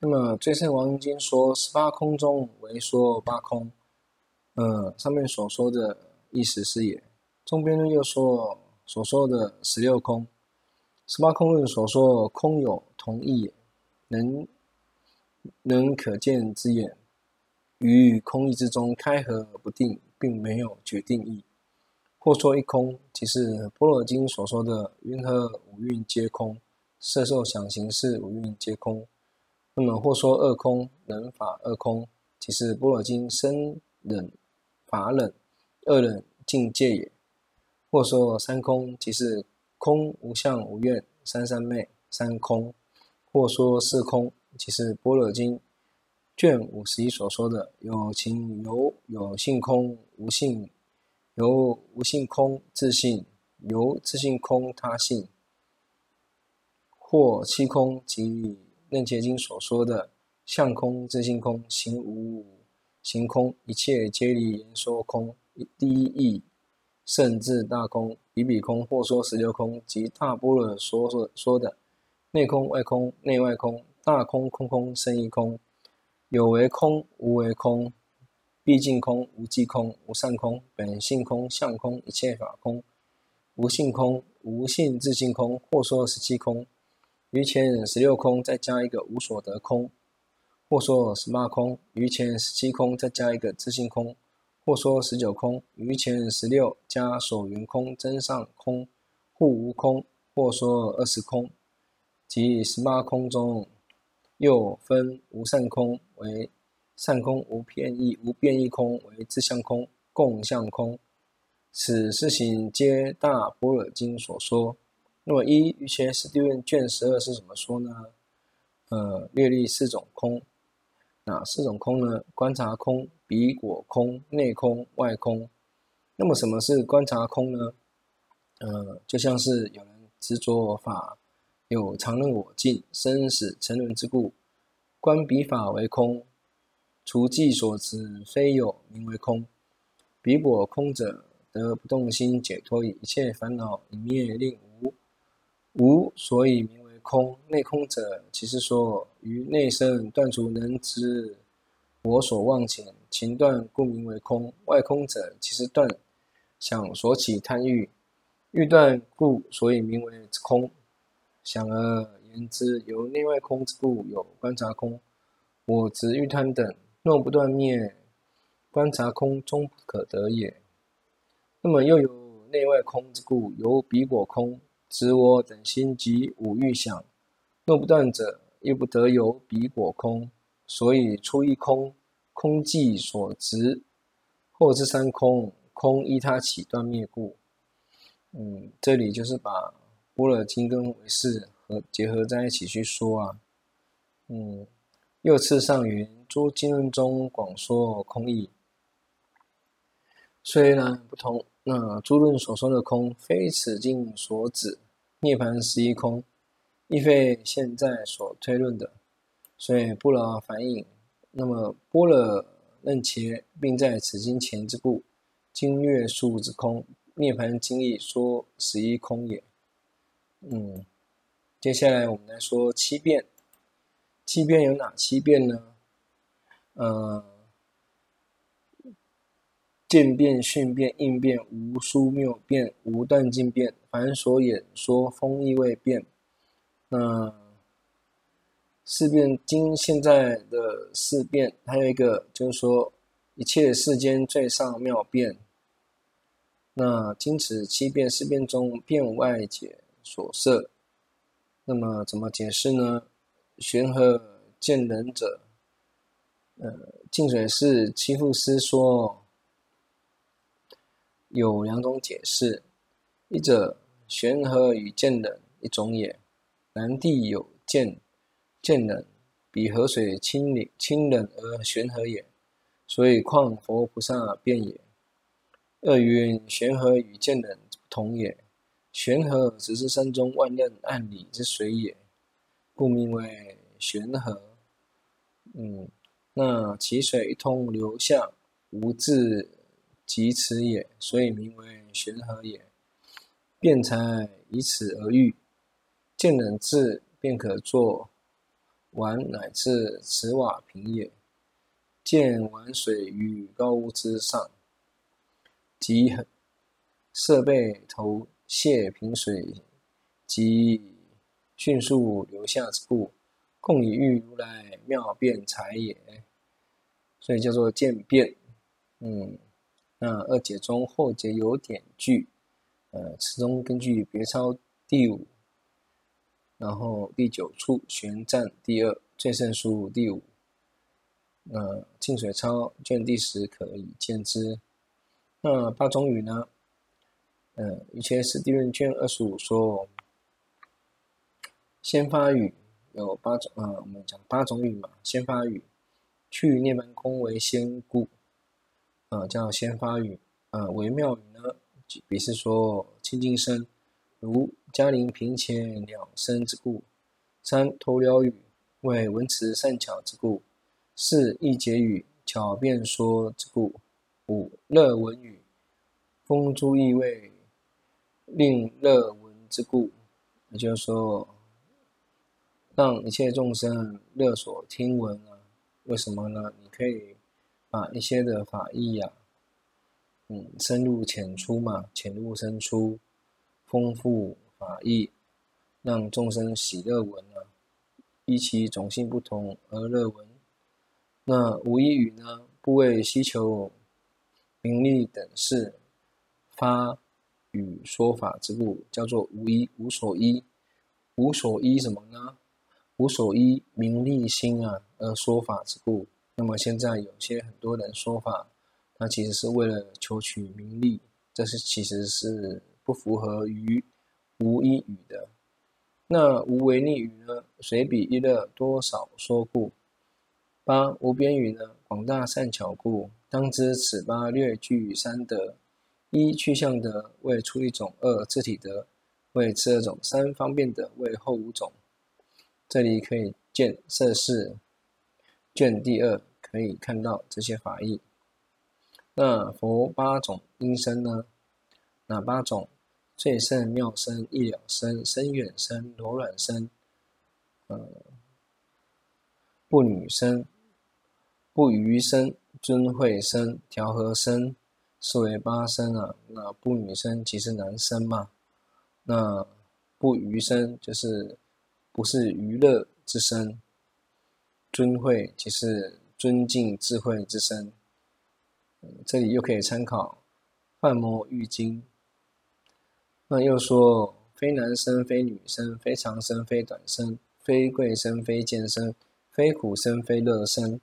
那么《最胜王经》说十八空中为说八空，呃，上面所说的意思是也。中边论又说所说的十六空，十八空论所说空有同义也，能能可见之眼，于空意之中开合而不定，并没有决定义。或说一空，即是《般若经》所说的云何五蕴皆空，色受想行识五蕴皆空。那么或说二空，忍法二空，即是《般若经》生忍法忍二忍境界也。或说三空，即是空无相无愿三三昧三空；或说四空，即是《般若经》卷五十一所说的有情有有性空无性。由无性空自性，由自性空他性，或七空，即楞伽经所说的相空、自性空、行无行空，一切皆离言说空。第一义甚智大空，比比空，或说十六空，即大般若说说说的内空、外空、内外空、大空、空空、生一空，有为空，无为空。毕竟空，无际空，无上空，本性空，相空，一切法空，无性空，无性自性空，或说十七空，于前十六空再加一个无所得空，或说十八空，于前十七空再加一个自性空，或说十九空，于前十六加所缘空增上空，互无空，或说二十空，即十八空中又分无上空为。善空无变异，无变异空为自相空、共相空，此四行皆大般若经所说。那么一瑜伽师地论卷十二是怎么说呢？呃，略立四种空。哪四种空呢？观察空、彼果空、内空、外空。那么什么是观察空呢？呃，就像是有人执着我法有常任我净、生死沉沦之故，观彼法为空。除计所执，非有，名为空。彼果空者，得不动心解脱。一切烦恼已灭，令无，所以名为空。内空者，其是说于内身断除能知我所妄前，情断故名为空。外空者，其是断想所起贪欲，欲断故所以名为空。想而言之，由内外空之故，有观察空、我执欲贪等。若不断灭，观察空终不可得也。那么又有内外空之故，有彼果空、执我等心及五欲想。若不断者，又不得有彼果空。所以出一空，空即所执；后之三空，空依他起断灭故。嗯，这里就是把般若经跟唯识和结合在一起去说啊。嗯。又次上云：诸经论中广说空义，虽然不同，那诸论所说的空，非此经所指。涅槃十一空，亦非现在所推论的，所以不劳烦引。那么波若楞伽，并在此经前之故，经略述之空，涅槃经义说十一空也。嗯，接下来我们来说七变。七变有哪七变呢？呃，渐变、训变、应变、无殊谬变、无断尽变、凡所演说风义未变。那四变经现在的四变，还有一个就是说一切世间最上妙变。那经此七变四变中，变外解所摄。那么怎么解释呢？玄和见冷者，呃，净水寺七富师说有两种解释：一者玄和与见冷一种也，南地有见见冷，比河水清冷清冷而玄和也，所以况佛菩萨变也。二云玄和与见冷不同也，玄和只是山中万仞暗里之水也。故名为玄和，嗯，那其水通流下，无自及此也，所以名为玄和也。辩才以此而喻，见冷智便可作碗乃至瓷瓦瓶也。见碗水于高屋之上，即设备投泻瓶水，即迅速流下之故，共以喻如来妙辩才也。所以叫做见辩。嗯，那二解中后解有点句，呃，此中根据别抄第五，然后第九处玄赞第二，最胜书第五。那《净水抄》卷第十可以见之。那八种语呢？嗯，《瑜伽师地论》卷二十五说，先发语有八种呃，我们讲八种语嘛。先发语，去涅槃宫为先故，啊，叫先发语。啊，为妙语呢，比是说清净声，如迦陵频伽鸟声之故。三头鸟语，为文辞善巧之故。四易解语，巧辩说之故；五乐闻语，风诸意味，令乐闻之故。也就是说，让一切众生乐所听闻啊。为什么呢？你可以把一些的法义呀、嗯，深入浅出嘛，浅入深出，丰富法义，让众生喜乐闻啊，依其种性不同而乐闻。那无依语呢？不为希求名利等事发语说法之故，叫做无依，无所依。无所依什么呢？无所依名利心啊，而说法之故。那么现在有些很多人说法，他其实是为了求取名利，这是其实是不符合于无一语的。那无为逆语呢？随彼一乐多少说故。八无边语呢，广大善巧故，当知此八略具三德：一去向德，为出一种；二自体德，为次二种；三方便德，为后五种。这里可以见摄事卷第二，可以看到这些法义。那佛八种音声呢？哪八种？最胜妙声、一了声、深远声、柔软声、呃，不女声。不余声、尊慧声、调和声，是为八声啊。那不女声即是男声嘛。那不余声就是不是娱乐之声。尊慧即是尊敬智慧之声。这里又可以参考《幻魔玉经》。那又说：非男生，非女生，非长生，非短生，非贵生，非贱生，非苦生，非乐生。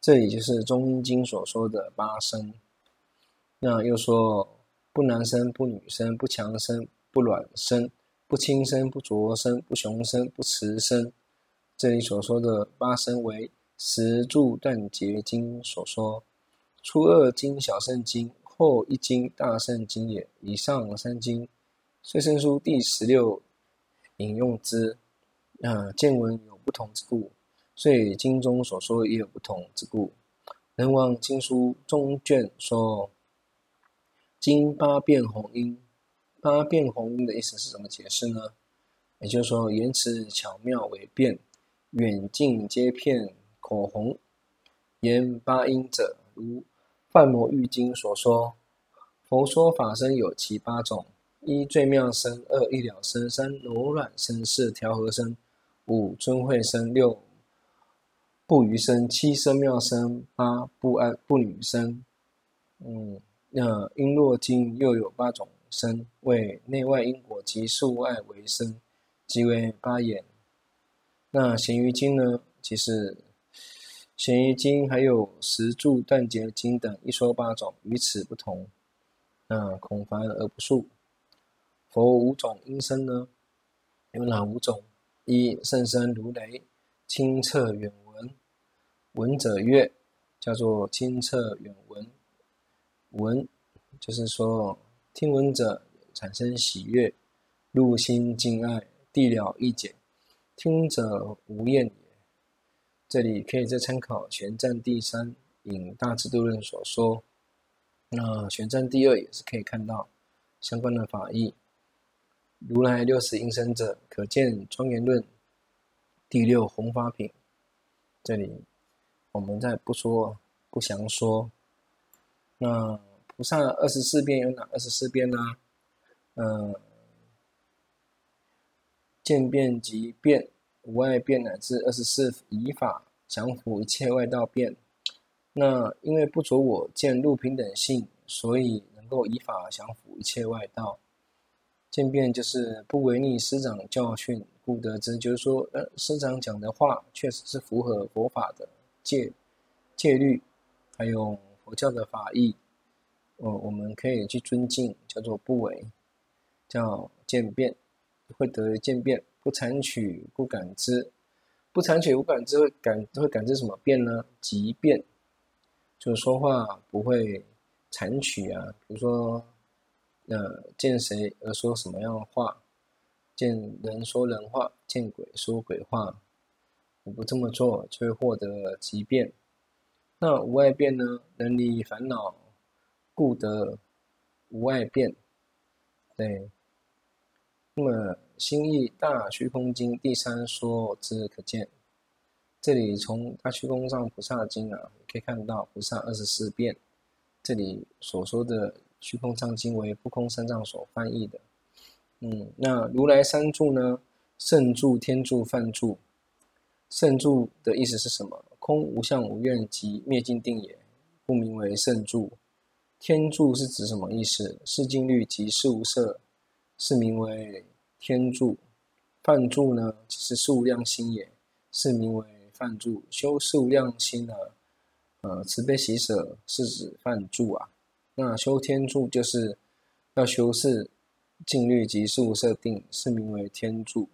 这里就是中阴经所说的八生。那又说不男生，不女生，不强生，不软声，不轻生，不浊生，不雄生，不雌生。这里所说的八生为十住断结经所说，初二经小圣经，后一经大圣经也。以上三经，最胜书第十六引用之。啊，见闻有不同之故。所以经中所说也有不同之故。人王经书中卷说：“经八变红音，八变红音的意思是怎么解释呢？也就是说，言辞巧妙为变，远近皆遍口红。言八音者，如《梵摩喻经》所说，佛说法身有其八种：一最妙声，二一了声，三柔软声，四调和声，五尊慧声，六。”不余声，七声妙声，八不安不女声。嗯，那瓔珞经又有八种声，为内外因果及数外为声，即为八眼。那贤愚经呢？其实咸鱼经还有十柱断结经等一说八种，与此不同。那恐繁而不述。佛五种音声呢？有哪五种？一甚深如雷，清澈远。闻闻者悦，叫做清澈远闻。闻就是说，听闻者产生喜悦，入心敬爱，谛了义解。听者无厌也。这里可以再参考玄奘第三引大智度论所说。那玄奘第二也是可以看到相关的法义。如来六十音声者，可见庄严论第六弘法品。这里我们再不说，不详说。那菩萨二十四变有哪二十四变呢？嗯、呃，见变即变，无碍变乃至二十四以法，降伏一切外道变。那因为不着我见入平等性，所以能够以法降伏一切外道。见变就是不违逆师长教训，故得知。就是说，呃，师长讲的话确实是符合佛法的戒戒律，还有佛教的法义。呃，我们可以去尊敬，叫做不违，叫渐变，会得渐变，不谗曲，不感知，不谗曲，不感知会感会感知什么变呢？即变，就说话不会谗曲啊，比如说。呃，见谁而说什么样的话？见人说人话，见鬼说鬼话。你不这么做，就会获得即变。那无碍变呢？能离烦恼，故得无碍变。对。那么心意大虚空经第三说之可见。这里从大虚空藏菩萨经啊，可以看到菩萨二十四变。这里所说的。虚空藏经为不空三藏所翻译的，嗯，那如来三住呢？圣住、天住、梵住。圣住的意思是什么？空无相无愿即灭尽定也，故名为圣住。天住是指什么意思？是静虑即事无色，是名为天柱。梵住呢，即是事无量心也，是名为梵住。修事无量心呢，呃，慈悲喜舍是指梵住啊。那修天柱就是要修是静律及事物设定，是名为天柱。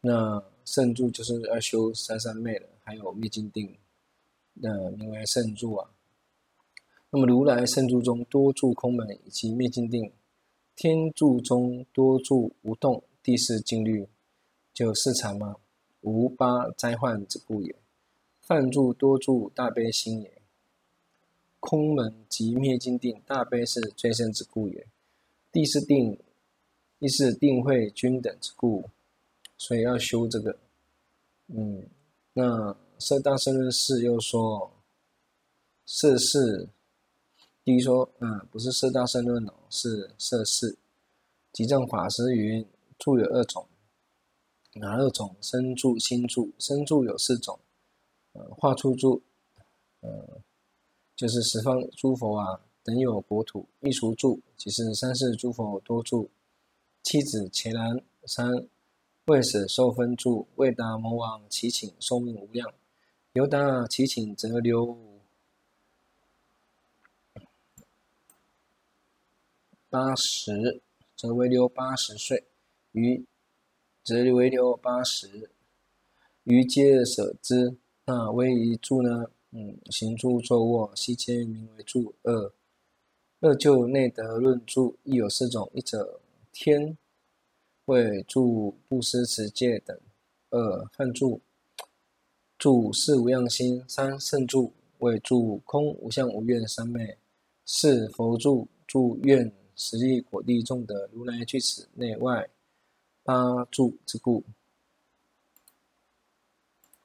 那圣柱就是要修三三昧了，还有灭尽定，那名为圣柱啊。那么如来圣柱中多住空门以及灭尽定，天柱中多住无动，第四静虑，就四禅吗，无八灾患之故也。梵住多住大悲心也。空门即灭尽定，大悲是最胜之故也。地是定，亦是定慧均等之故，所以要修这个。嗯，那色大圣论释又说，摄事，第一说，嗯，不是四大圣论哦，是摄事。寂藏法师云：住有二种，哪二种？身住、心住。身住有四种，呃，化出住，呃。就是十方诸佛啊，等有国土，异熟住，即是三世诸佛多住。妻子伽蓝三未死受分住，为达魔王祈请寿命无量，由达祈请则留八十，则为六八十岁，余则为六八十，余皆舍之。那为一住呢？嗯，行住坐卧，悉皆名为住二。二就内德论住，亦有四种：一者天为住布施持戒等；二犯住，住事无量心；三圣住为住空无相无愿三昧；四佛住，住愿十力果地众的如来具此内外八住之故。